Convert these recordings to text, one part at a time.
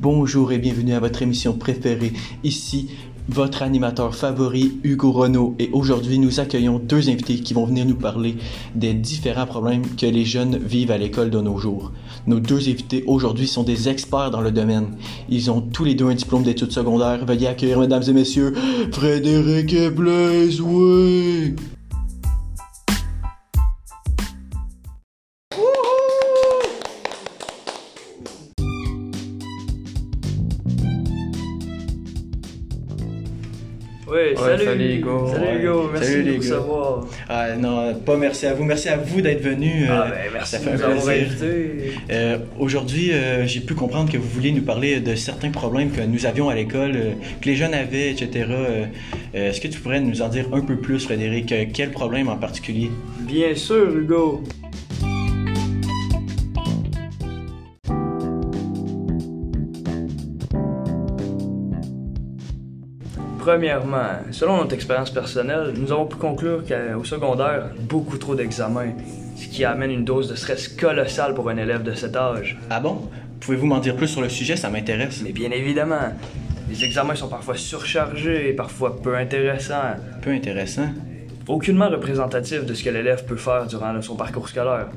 Bonjour et bienvenue à votre émission préférée. Ici, votre animateur favori, Hugo Renault. Et aujourd'hui, nous accueillons deux invités qui vont venir nous parler des différents problèmes que les jeunes vivent à l'école de nos jours. Nos deux invités aujourd'hui sont des experts dans le domaine. Ils ont tous les deux un diplôme d'études secondaires. Veuillez accueillir, mesdames et messieurs, Frédéric et oui! Oui, salut. salut, Hugo. Salut Ouais. Hugo, merci Salut, de nous recevoir. Ah non, pas merci à vous. Merci à vous d'être venus. Ah euh, ben, merci ça de fait nous invités. Euh, Aujourd'hui, euh, j'ai pu comprendre que vous voulez nous parler de certains problèmes que nous avions à l'école, euh, que les jeunes avaient, etc. Est-ce que tu pourrais nous en dire un peu plus, Frédéric? Quel problème en particulier? Bien sûr, Hugo. Premièrement, selon notre expérience personnelle, nous avons pu conclure qu'au secondaire, beaucoup trop d'examens, ce qui amène une dose de stress colossale pour un élève de cet âge. Ah bon? Pouvez-vous m'en dire plus sur le sujet? Ça m'intéresse. Mais bien évidemment, les examens sont parfois surchargés et parfois peu intéressants. Peu intéressant. aucunement représentatif de ce que l'élève peut faire durant son parcours scolaire.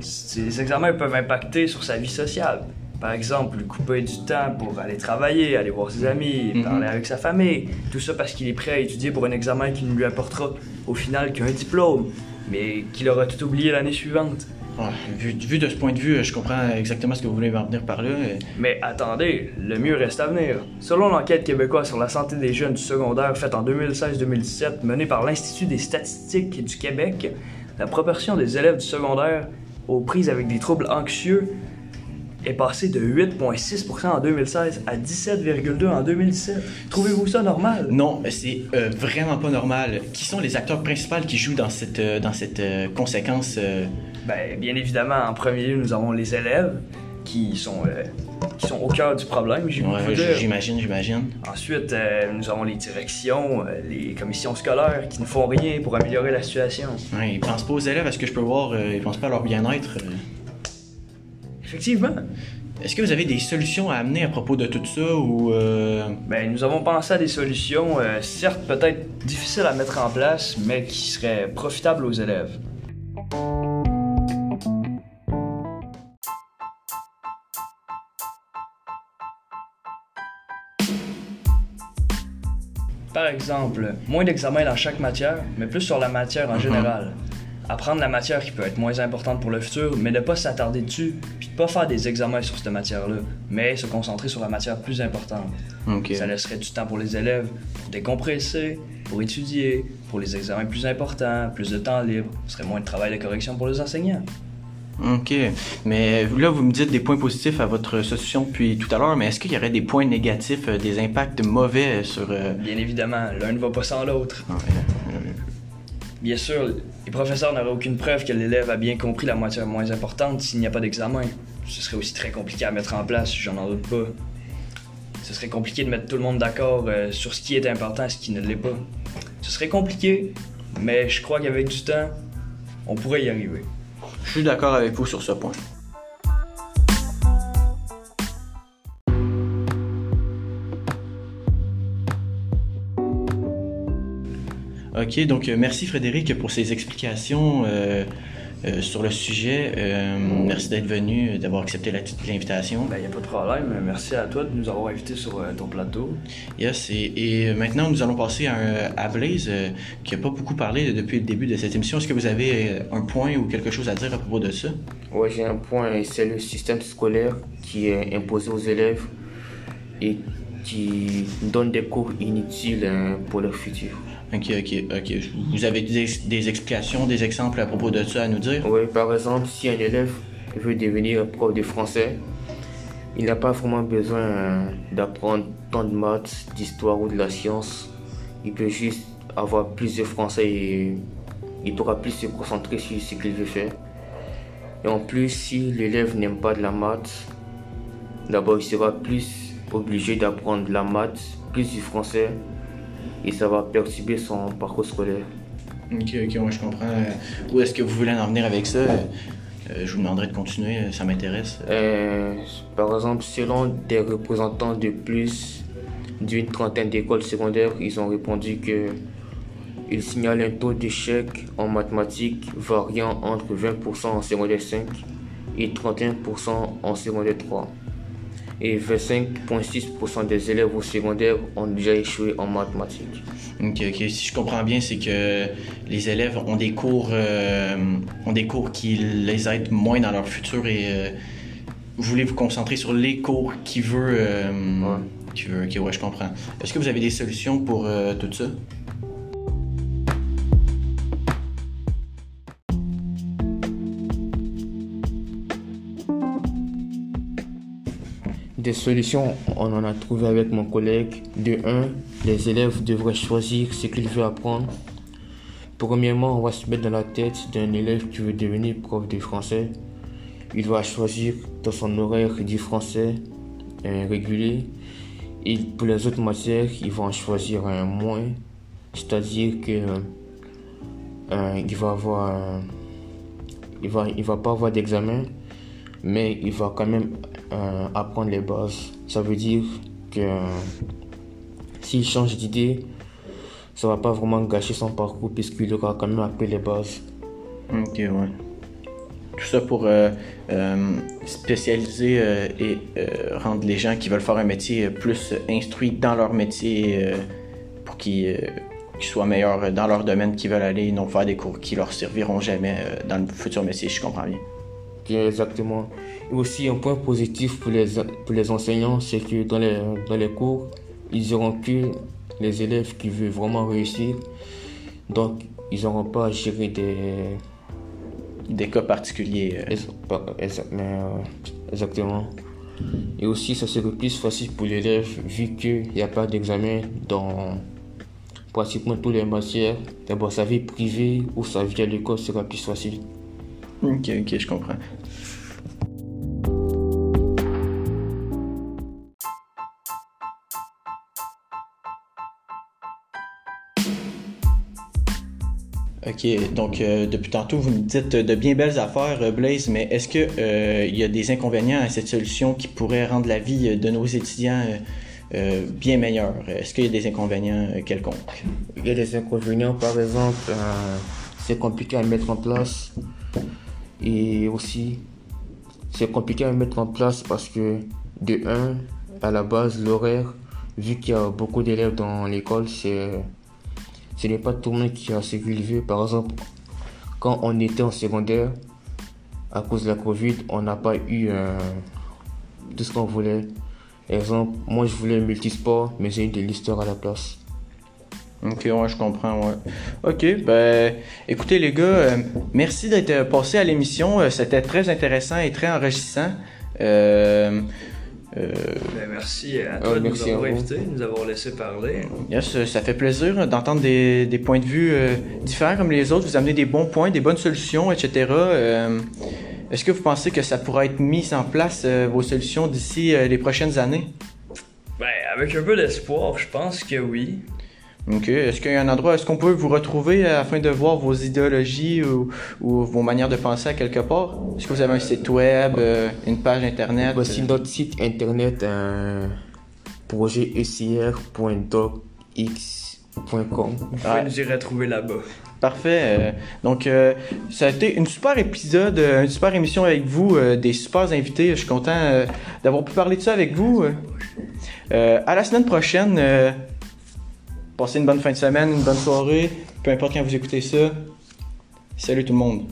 Ces examens peuvent impacter sur sa vie sociale. Par exemple, lui couper du temps pour aller travailler, aller voir ses amis, Mhm. parler avec sa famille. Tout ça parce qu'il est prêt à étudier pour un examen qui ne lui apportera au final qu'un diplôme, mais qu'il aura tout oublié l'année suivante. Ouais, vu, vu de ce point de vue, je comprends exactement ce que vous voulez en venir par là. Mais attendez, le mieux reste à venir. Selon l'enquête québécoise sur la santé des jeunes du secondaire faite en 2016-2017 menée par l'Institut des statistiques du Québec, la proportion des élèves du secondaire aux prises avec des troubles anxieux est passée de 8,6% en 2016 à 17,2% en 2017. Trouvez-vous ça normal? Non, c'est euh, vraiment pas normal. Qui sont les acteurs principaux qui jouent dans cette, euh, dans cette euh, conséquence? Ben, bien évidemment, en premier lieu, nous avons les élèves qui sont, qui sont au cœur du problème, ouais, j'imagine, j'imagine. Ensuite, nous avons les directions, les commissions scolaires qui ne font rien pour améliorer la situation. Ouais, ils pensent pas aux élèves, à ce que je peux voir, ils pensent pas à leur bien-être. Effectivement. Est-ce que vous avez des solutions à amener à propos de tout ça ou euh, Ben, nous avons pensé à des solutions, euh, certes peut-être difficiles à mettre en place, mais qui seraient profitables aux élèves. Par exemple, moins d'examens dans chaque matière, mais plus sur la matière en général. Apprendre la matière qui peut être moins importante pour le futur, mais ne pas s'attarder dessus, pas faire des examens sur cette matière-là, mais se concentrer sur la matière plus importante. Ça laisserait du temps pour les élèves pour décompresser, pour étudier, pour les examens plus importants, plus de temps libre. Ce serait moins de travail de correction pour les enseignants. Ok. Mais là, vous me dites des points positifs à votre solution depuis tout à l'heure, mais est-ce qu'il y aurait des points négatifs, euh, des impacts mauvais sur. euh, Bien évidemment, l'un ne va pas sans l'autre. ah, Bien sûr, les professeurs n'auraient aucune preuve que l'élève a bien compris la matière moins importante s'il n'y a pas d'examen. Ce serait aussi très compliqué à mettre en place, j'en en doute pas. Ce serait compliqué de mettre tout le monde d'accord euh, sur ce qui est important et ce qui ne l'est pas. Ce serait compliqué, mais je crois qu'avec du temps, on pourrait y arriver. Je suis d'accord avec vous sur ce point. Ok, donc euh, merci Frédéric pour ces explications euh, euh, sur le sujet. Euh, merci d'être venu, d'avoir accepté l'invitation. Ben, y a pas de problème. Merci à toi de nous avoir invités sur ton plateau. Yes, et, et maintenant nous allons passer à, à Blaise qui n'a pas beaucoup parlé depuis le début de cette émission. Est-ce que vous avez un point ou quelque chose à dire à propos de ça? Ouais, j'ai un point, c'est le système scolaire qui est imposé aux élèves et qui donne des cours inutiles hein, pour leur futur. Ok, ok, ok. Vous avez des, explications, des exemples à propos de ça à nous dire? Ouais, par exemple, si un élève veut devenir prof de français, il n'a pas vraiment besoin d'apprendre tant de maths, d'histoire ou de la science. Il peut juste avoir plus de français et il pourra plus se concentrer sur ce qu'il veut faire. Et en plus, si l'élève n'aime pas de la maths, d'abord il sera plus obligé d'apprendre de la maths, plus du français, et ça va perturber son parcours scolaire. Ok, ok, moi je comprends. Euh, Où est-ce que vous voulez en venir avec ça? je vous demanderai de continuer, ça m'intéresse. par exemple, selon des représentants de plus d'une trentaine d'écoles secondaires, ils ont répondu que ils signalent un taux d'échec en mathématiques variant entre 20% en secondaire 5 et 31% en secondaire 3. Et 25,6% des élèves au secondaire ont déjà échoué en mathématiques. Ok, ok. Si je comprends bien, c'est que les élèves ont des cours, euh, ont des cours qui les aident moins dans leur futur et euh, vous voulez vous concentrer sur les cours qui veut. Euh, Qui veut. Ok, ouais, je comprends. Est-ce que vous avez des solutions pour tout ça? Des solutions, on en a trouvé avec mon collègue. De 1, les élèves devraient choisir ce qu'ils veulent apprendre. Premièrement, on va se mettre dans la tête d'un élève qui veut devenir prof de français. Il va choisir dans son horaire du français un régulier. Et pour les autres matières, il va en choisir un moins. C'est-à-dire que euh, il va avoir il va il va pas avoir d'examen mais il va quand même euh, apprendre les bases. Ça veut dire que s'il change d'idée, ça va pas vraiment gâcher son parcours puisqu'il aura quand même appris les bases. Ok, ouais. Tout ça pour euh, euh, spécialiser et rendre les gens qui veulent faire un métier plus instruits dans leur métier pour qu'ils soient meilleurs dans leur domaine qu'ils veulent aller et non faire des cours qui leur serviront jamais dans le futur métier, je comprends bien. Exactement. Et aussi, un point positif pour les, pour les enseignants, c'est que dans les, dans les cours, ils auront que les élèves qui veulent vraiment réussir. Donc, ils n'auront pas à gérer des... Des cas particuliers. Euh. Euh, exactement. Et aussi, ça serait plus facile pour l'élève vu qu'il n'y a pas d'examen dans pratiquement toutes les matières. D'abord, sa vie privée ou sa vie à l'école sera plus facile. Ok, ok, je comprends. OK, donc euh, depuis tantôt, vous me dites de bien belles affaires, euh, Blaise, mais est-ce qu'il euh, y a des inconvénients à cette solution qui pourraient rendre la vie de nos étudiants bien meilleure? Est-ce qu'il y a des inconvénients quelconques? Il y a des inconvénients, par exemple, c'est compliqué à mettre en place. Et aussi, c'est compliqué à mettre en place parce que, de 1, à la base, l'horaire, vu qu'il y a beaucoup d'élèves dans l'école, c'est ce n'est pas tout le monde qui a veut. Par exemple, quand on était en secondaire, à cause de la Covid, on n'a pas eu euh, tout ce qu'on voulait. Exemple, moi je voulais multisport, mais j'ai eu de l'histoire à la place. Ok, ouais, je comprends, ouais. Ok, ben, écoutez les gars, euh, merci d'être passé à l'émission. Euh, c'était très intéressant et très enrichissant. Ben, merci à toi de nous avoir invités, de nous avoir laissé parler. Yes, ça fait plaisir d'entendre des, des, points de vue euh, différents comme les autres, vous amener des bons points, des bonnes solutions, etc. Euh, est-ce que vous pensez que ça pourra être mis en place, vos solutions, d'ici les prochaines années? Ben, avec un peu d'espoir, je pense que oui. OK. Est-ce qu'il y a un endroit, est-ce qu'on peut vous retrouver afin de voir vos idéologies ou, vos manières de penser à quelque part? Est-ce que vous avez un site web, euh, une page internet? Voici notre site internet, un projet Vous pouvez nous y retrouver là-bas. Parfait. Euh, donc, euh, ça a été une super épisode, une super émission avec vous, des super invités. Je suis content d'avoir pu parler de ça avec vous. à la semaine prochaine. Passez une bonne fin de semaine, une bonne soirée, peu importe quand vous écoutez ça. Salut tout le monde.